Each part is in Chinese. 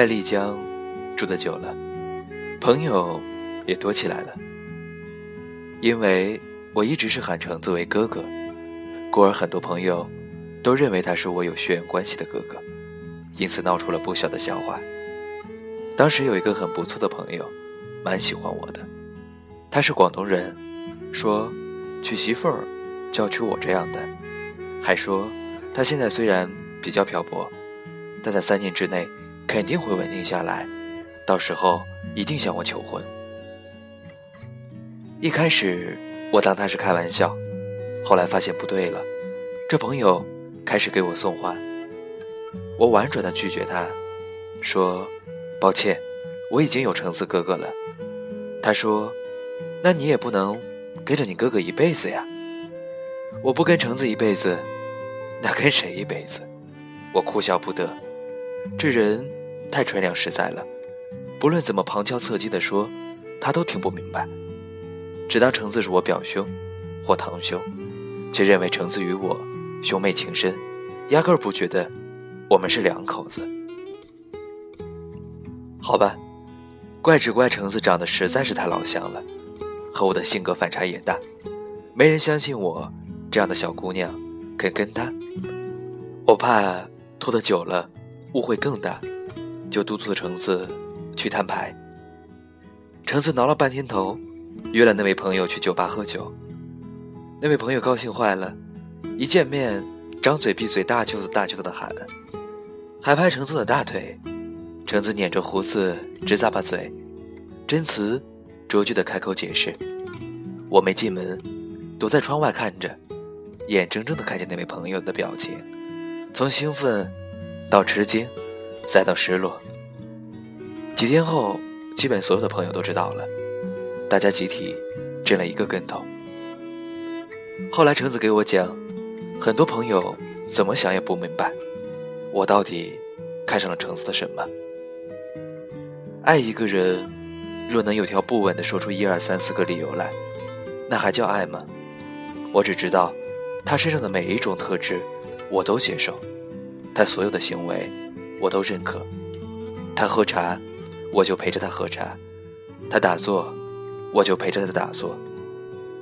在丽江住的久了，朋友也多起来了。因为我一直是喊橙子为哥哥，故而很多朋友都认为他是我有血缘关系的哥哥，因此闹出了不小的笑话。当时有一个很不错的朋友，蛮喜欢我的，他是广东人，说娶媳妇儿就要娶我这样的，还说他现在虽然比较漂泊，但在三年之内。肯定会稳定下来，到时候一定向我求婚。一开始我当他是开玩笑，后来发现不对了，这朋友开始给我送花。我婉转的拒绝他，说：“抱歉，我已经有橙子哥哥了。”他说：“那你也不能跟着你哥哥一辈子呀。”我不跟橙子一辈子，那跟谁一辈子？我哭笑不得，这人。太纯良实在了，不论怎么旁敲侧击地说，他都听不明白，只当橙子是我表兄或堂兄，却认为橙子与我兄妹情深，压根儿不觉得我们是两口子。好吧，怪只怪橙子长得实在是太老相了，和我的性格反差也大，没人相信我这样的小姑娘肯跟他，我怕拖得久了误会更大。就督促橙子去摊牌。橙子挠了半天头，约了那位朋友去酒吧喝酒。那位朋友高兴坏了，一见面张嘴闭嘴大舅子大舅子的喊，还拍橙子的大腿。橙子捻着胡子直咂巴嘴，真慈拙句的开口解释。我没进门，躲在窗外看着，眼睁睁的看见那位朋友的表情，从兴奋到吃惊。再到失落。几天后，基本所有的朋友都知道了，大家集体震了一个跟头。后来橙子给我讲，很多朋友怎么想也不明白，我到底看上了橙子的什么。爱一个人，若能有条不紊地说出一二三四个理由来，那还叫爱吗？我只知道，他身上的每一种特质，我都接受，他所有的行为。我都认可，他喝茶，我就陪着他喝茶；他打坐，我就陪着他打坐；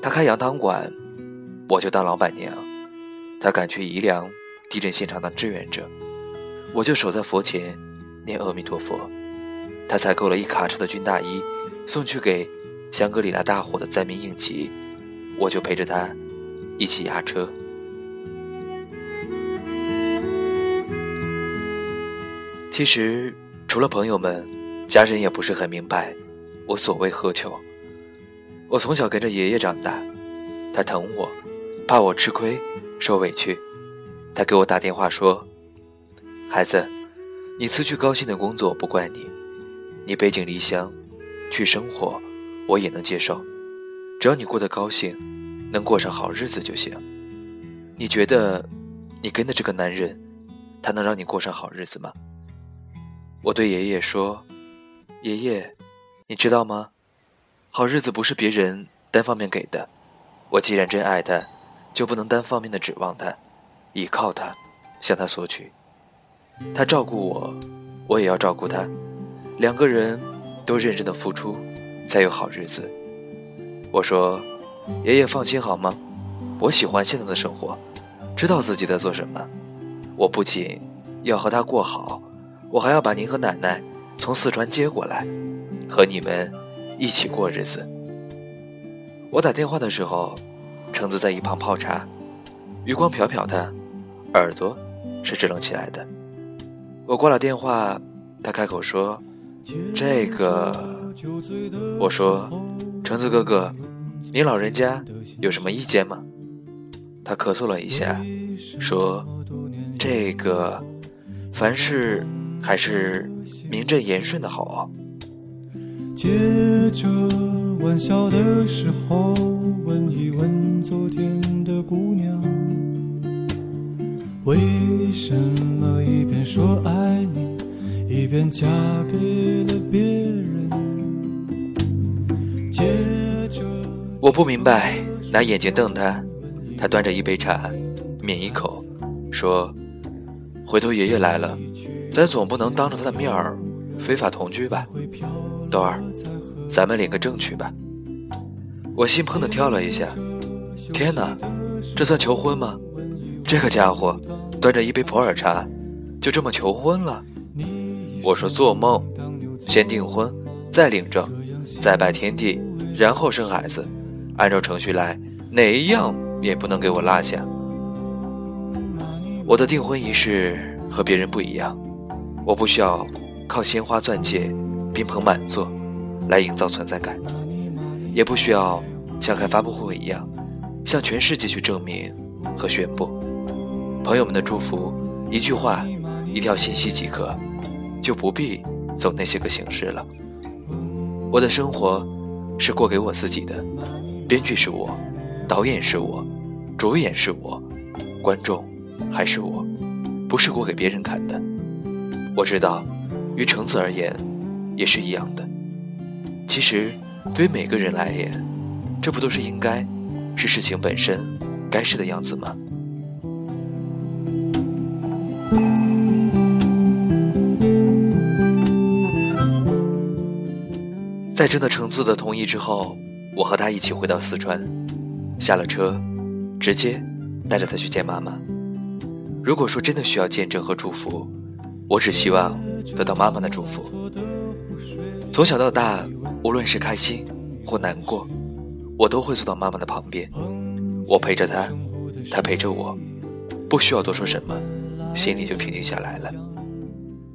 他开洋汤馆，我就当老板娘；他赶去宜良地震现场当志愿者，我就守在佛前念阿弥陀佛；他采购了一卡车的军大衣，送去给香格里拉大火的灾民应急，我就陪着他一起押车。其实，除了朋友们，家人也不是很明白我所谓何求。我从小跟着爷爷长大，他疼我，怕我吃亏受委屈，他给我打电话说：“孩子，你辞去高薪的工作不怪你，你背井离乡去生活，我也能接受，只要你过得高兴，能过上好日子就行。你觉得，你跟的这个男人，他能让你过上好日子吗？”我对爷爷说：“爷爷，你知道吗？好日子不是别人单方面给的。我既然真爱他，就不能单方面的指望他，依靠他，向他索取。他照顾我，我也要照顾他，两个人都认真的付出，才有好日子。”我说：“爷爷放心好吗？我喜欢现在的生活，知道自己在做什么。我不仅要和他过好。”我还要把您和奶奶从四川接过来，和你们一起过日子。我打电话的时候，橙子在一旁泡茶，余光瞟瞟他，耳朵是支棱起来的。我挂了电话，他开口说：“这个。”我说：“橙子哥哥，您老人家有什么意见吗？”他咳嗽了一下，说：“这个，凡事。”还是名正言顺的好啊。接着玩笑的时候，问一问昨天的姑娘，为什么一边说爱你，一边嫁给了别人？接着，我不明白，拿眼睛瞪他。他端着一杯茶，抿一口，说：“回头爷爷来了。”咱总不能当着他的面儿非法同居吧，豆儿，咱们领个证去吧。我心砰的跳了一下，天哪，这算求婚吗？这个家伙端着一杯普洱茶，就这么求婚了？我说做梦，先订婚，再领证，再拜天地，然后生孩子，按照程序来，哪一样也不能给我落下。我的订婚仪式和别人不一样，我不需要靠鲜花钻戒、宾朋满座来营造存在感，也不需要像开发布会一样向全世界去证明和宣布。朋友们的祝福，一句话，一条信息即可。就不必走那些个形式了。我的生活是过给我自己的，编剧是我，导演是我，主演是我，观众还是我，不是过给别人看的。我知道，于橙子而言也是一样的。其实，对于每个人来言，这不都是应该，是事情本身该是的样子吗？在征得橙子的同意之后，我和他一起回到四川，下了车，直接带着他去见妈妈。如果说真的需要见证和祝福，我只希望得到妈妈的祝福。从小到大，无论是开心或难过，我都会坐到妈妈的旁边，我陪着她，她陪着我，不需要多说什么，心里就平静下来了。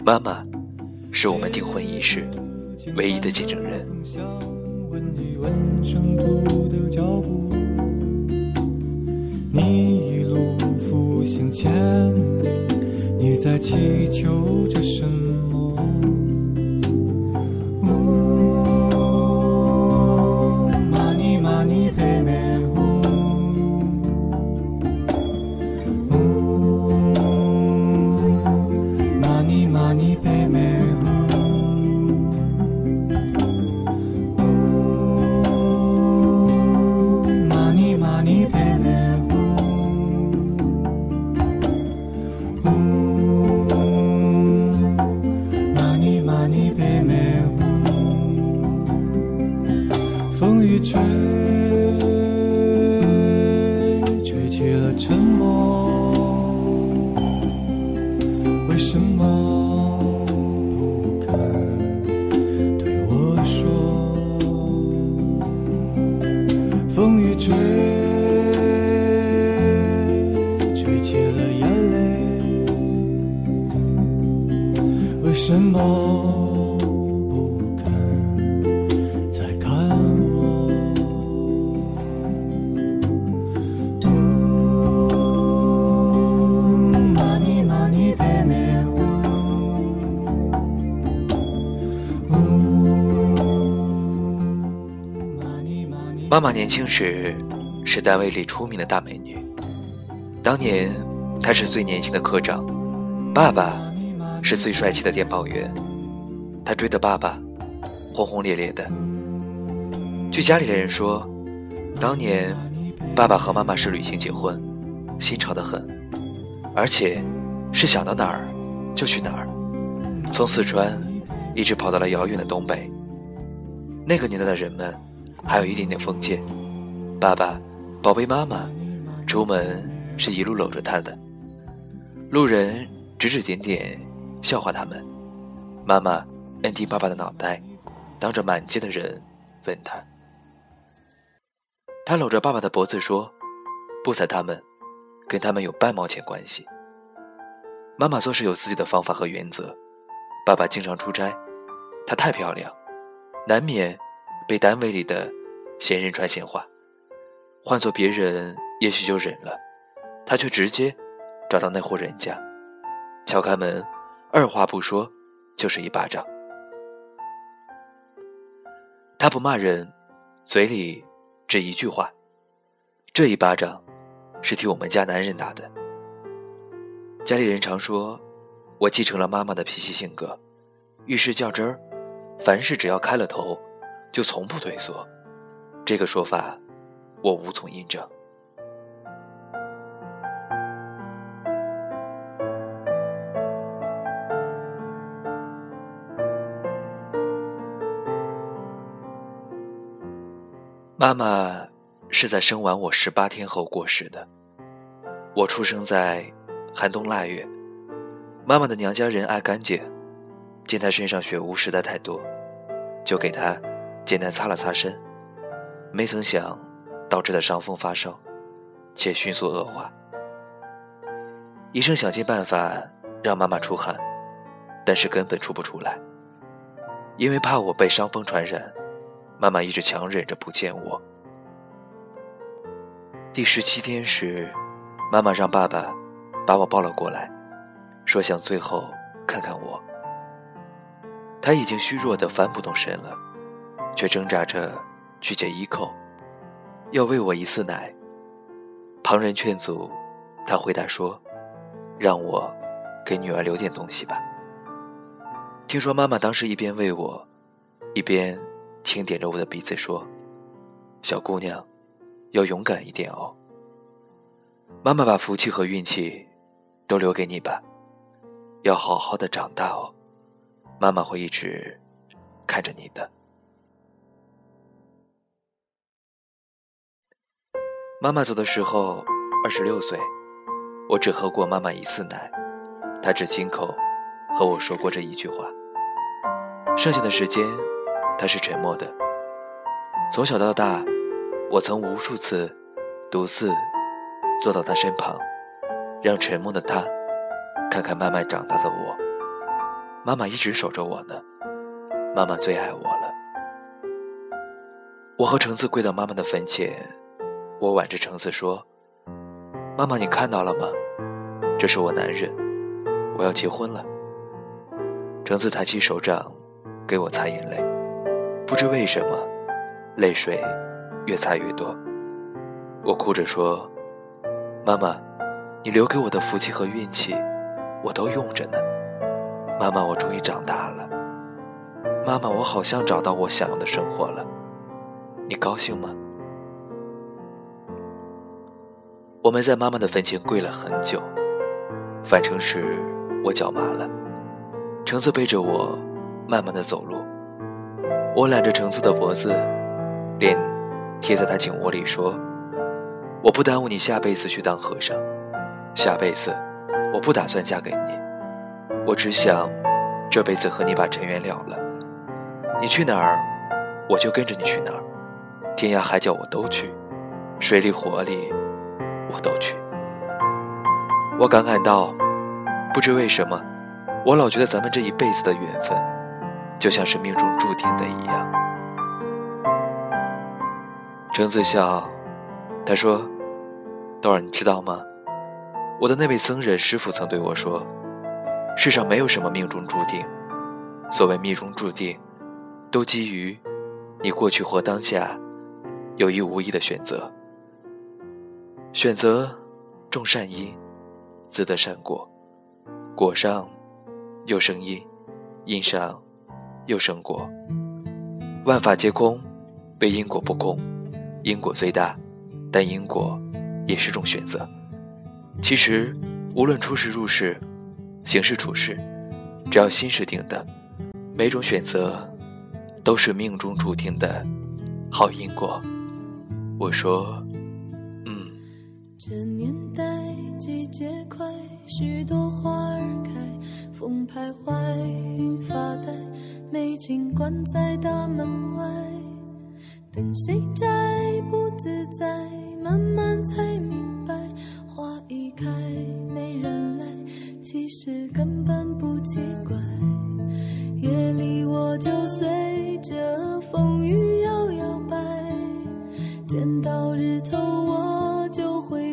妈妈，是我们订婚仪式。唯一的见证人。你一路浮行千里，在祈求着什么？风一吹，吹起了沉默。为什么不肯对我说？风一吹，吹起了眼泪。为什么？妈妈年轻时是单位里出名的大美女。当年她是最年轻的科长，爸爸是最帅气的电报员。她追的爸爸轰轰烈烈的。据家里的人说，当年爸爸和妈妈是旅行结婚，新潮的很，而且是想到哪儿就去哪儿，从四川一直跑到了遥远的东北。那个年代的人们。还有一点点封建，爸爸，宝贝妈妈，出门是一路搂着她的。路人指指点点，笑话他们。妈妈摁低爸爸的脑袋，当着满街的人问他。他搂着爸爸的脖子说：“不睬他们，跟他们有半毛钱关系。”妈妈做事有自己的方法和原则。爸爸经常出差，她太漂亮，难免。被单位里的闲人传闲话，换做别人也许就忍了，他却直接找到那户人家，敲开门，二话不说就是一巴掌。他不骂人，嘴里只一句话：“这一巴掌是替我们家男人打的。”家里人常说，我继承了妈妈的脾气性格，遇事较真儿，凡事只要开了头。就从不退缩这个说法我无从印证。妈妈是在生完我十八天后过世的我出生在寒冬腊月妈妈的娘家人爱干净见她身上血污实在太多就给她简单擦了擦身。没曾想，导致的伤风发烧，且迅速恶化。医生想尽办法让妈妈出汗，但是根本出不出来。因为怕我被伤风传染，妈妈一直强忍着不见我。第十七天时，妈妈让爸爸把我抱了过来，说想最后看看我。他已经虚弱的翻不动身了，却挣扎着。去解衣扣，要喂我一次奶。旁人劝阻，他回答说：“让我给女儿留点东西吧。”听说妈妈当时一边喂我，一边轻点着我的鼻子说：“小姑娘，要勇敢一点哦。妈妈把福气和运气都留给你吧，要好好的长大哦。妈妈会一直看着你的。”妈妈走的时候，二十六岁，我只喝过妈妈一次奶，她只亲口和我说过这一句话。剩下的时间，她是沉默的。从小到大，我曾无数次独自坐到她身旁，让沉默的她看看慢慢长大的我。妈妈一直守着我呢，妈妈最爱我了。我和橙子跪到妈妈的坟前。我挽着橙子说：“妈妈，你看到了吗？这是我男人，我要结婚了。”橙子抬起手掌，给我擦眼泪。不知为什么，泪水越擦越多。我哭着说：“妈妈，你留给我的福气和运气，我都用着呢。妈妈，我终于长大了。妈妈，我好像找到我想要的生活了。你高兴吗？”我们在妈妈的坟前跪了很久，返程时我脚麻了，橙子背着我慢慢的走路，我揽着橙子的脖子，脸贴在他颈窝里说：“我不耽误你下辈子去当和尚，下辈子我不打算嫁给你，我只想这辈子和你把尘缘了了，你去哪儿，我就跟着你去哪儿，天涯海角我都去，水里火里。”我都去。我感慨道：“不知为什么，我老觉得咱们这一辈子的缘分，就像是命中注定的一样。”橙子笑，他说：“豆儿，你知道吗？我的那位僧人师傅曾对我说，世上没有什么命中注定，所谓命中注定，都基于你过去或当下有意无意的选择。”选择种善因，自得善果，果上又生因，因上又生果。万法皆空，非因果不空。因果最大，但因果也是种选择。其实，无论出世入世，行事处事，只要心是定的，每种选择都是命中注定的好因果。我说。这年代季节快，许多花儿开，风徘徊，云发呆，美景关在大门外，等谁摘不自在，慢慢才明白，花一开没人来，其实根本不奇怪，夜里我就随着风雨摇摇摆，见到日头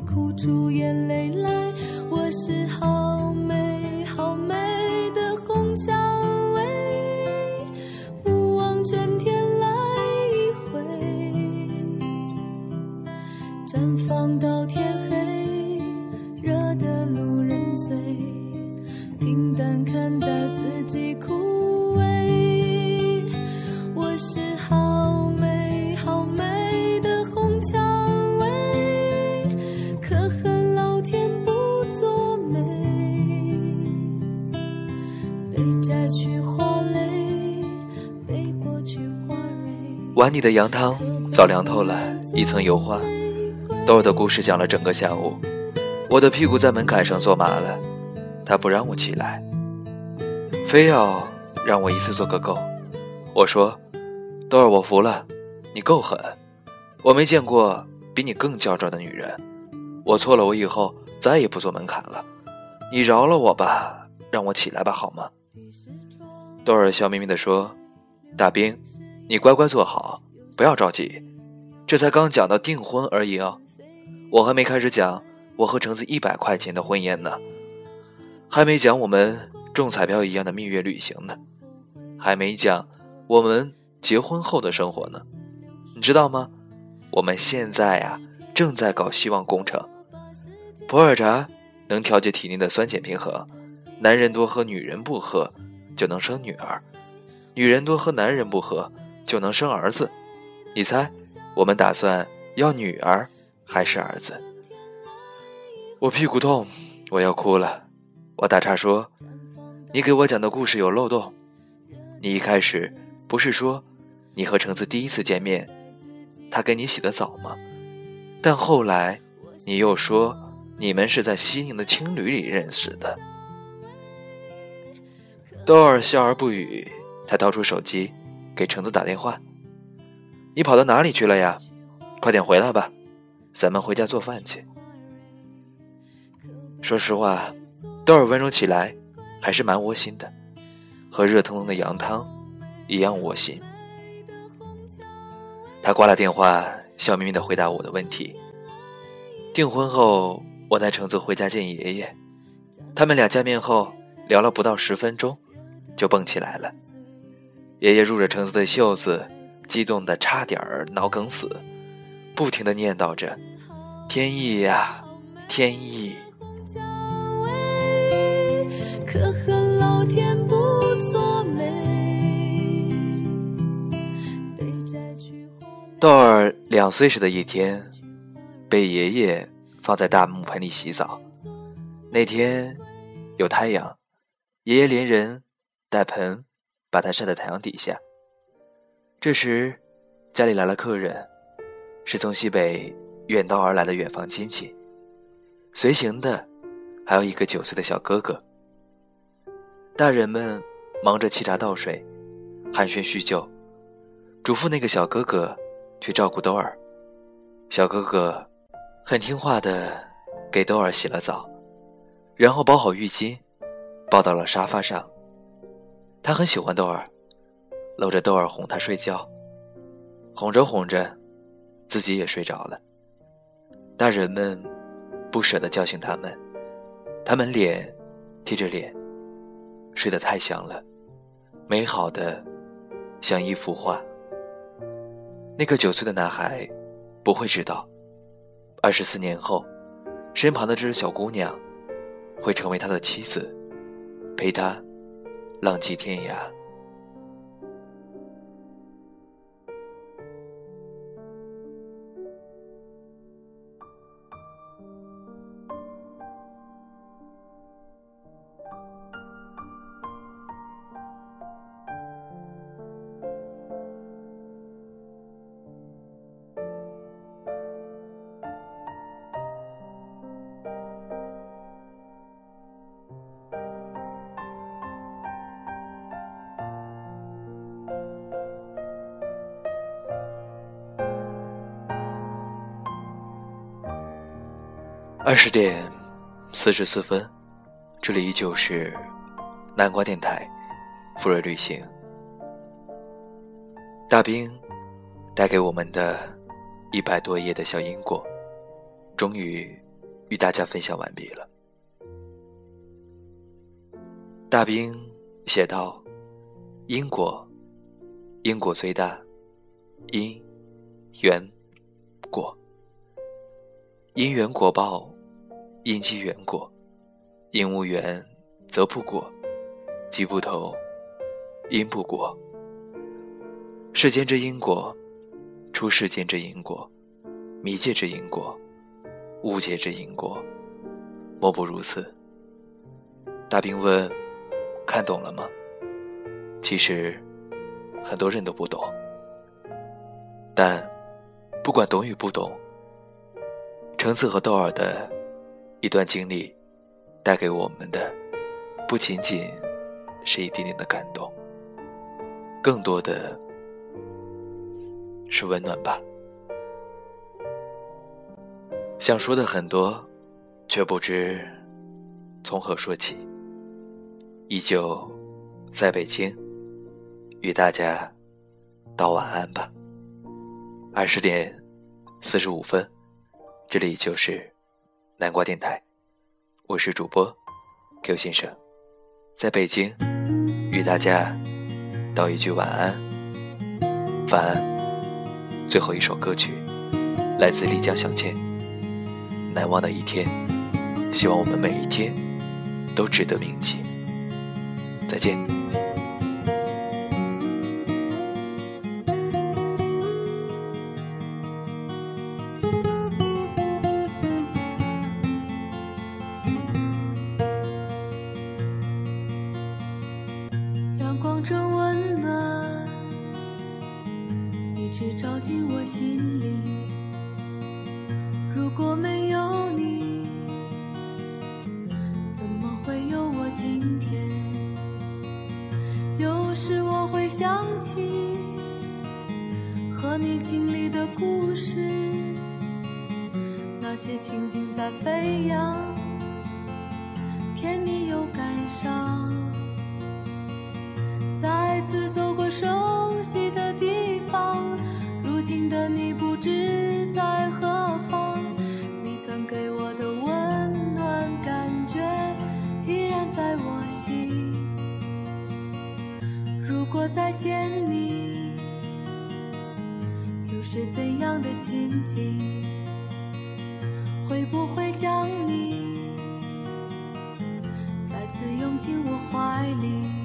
哭出眼泪来，我是好美好美的红蔷薇，不枉春天来一回，绽放到碗里的羊汤早凉透了，一层油花。豆儿的故事讲了整个下午，我的屁股在门槛上坐麻了，他不让我起来，非要让我一次做个够。我说：“豆儿，我服了，你够狠，我没见过比你更较真的女人。我错了，我以后再也不坐门槛了，你饶了我吧，让我起来吧，好吗？”豆儿笑眯眯地说：“大兵，你乖乖坐好，不要着急，这才刚讲到订婚而已哦。”我还没开始讲我和橙子一百块钱的婚宴呢，还没讲我们中彩票一样的蜜月旅行呢，还没讲我们结婚后的生活呢，你知道吗？我们现在呀正在搞希望工程，普洱茶能调节体内的酸碱平衡，男人多喝女人不喝就能生女儿，女人多喝男人不喝就能生儿子，你猜我们打算要女儿？还是儿子，我屁股痛，我要哭了。我打岔说：“你给我讲的故事有漏洞。你一开始不是说你和橙子第一次见面，他给你洗的澡吗？但后来你又说你们是在西宁的青旅里认识的。”豆儿笑而不语，他掏出手机给橙子打电话：“你跑到哪里去了呀？快点回来吧。”咱们回家做饭去。说实话，豆儿温柔起来还是蛮窝心的，和热腾腾的羊汤一样窝心。他挂了电话，笑眯眯的回答我的问题。订婚后，我带橙子回家见爷爷。他们俩见面后聊了不到十分钟，就蹦起来了。爷爷入着橙子的袖子，激动的差点儿脑梗死。不停的念叨着：“天意呀，天意。”豆儿两岁时的一天，被爷爷放在大木盆里洗澡。那天有太阳，爷爷连人带盆把它晒在太阳底下。这时，家里来了客人。是从西北远道而来的远房亲戚，随行的还有一个九岁的小哥哥。大人们忙着沏茶倒水，寒暄叙旧，嘱咐那个小哥哥去照顾兜儿。小哥哥很听话的给兜儿洗了澡，然后包好浴巾，抱到了沙发上。他很喜欢豆儿，搂着豆儿哄他睡觉，哄着哄着。自己也睡着了。大人们不舍得叫醒他们，他们脸贴着脸，睡得太香了，美好的像一幅画。那个九岁的男孩不会知道，二十四年后，身旁的这只小姑娘会成为他的妻子，陪他浪迹天涯。二十点四十四分，这里依旧是南瓜电台，富瑞旅行。大兵带给我们的一百多页的小因果，终于与大家分享完毕了。大兵写道：“因果，因果最大，因缘果，因缘果报。”因机缘果，因无缘则不果，机不投，因不果。世间之因果，出世间之因果，迷界之因果，误解之因果，莫不如此。大兵问：“看懂了吗？”其实，很多人都不懂，但不管懂与不懂，橙子和豆儿的一段经历，带给我们的不仅仅是一点点的感动，更多的是温暖吧。想说的很多，却不知从何说起。依旧在北京，与大家道晚安吧。二十点四十五分，这里就是南瓜电台，我是主播 Q 先生，在北京与大家道一句晚安，晚安。最后一首歌曲来自丽江小倩，《难忘的一天》，希望我们每一天都值得铭记。再见。那些情景在飞扬，甜蜜又感伤。再次走过熟悉的地方。如今的你不知在何方，你曾给我的温暖感觉依然在我心。如果再见你，又是怎样的情景？我会将你再次拥进我怀里？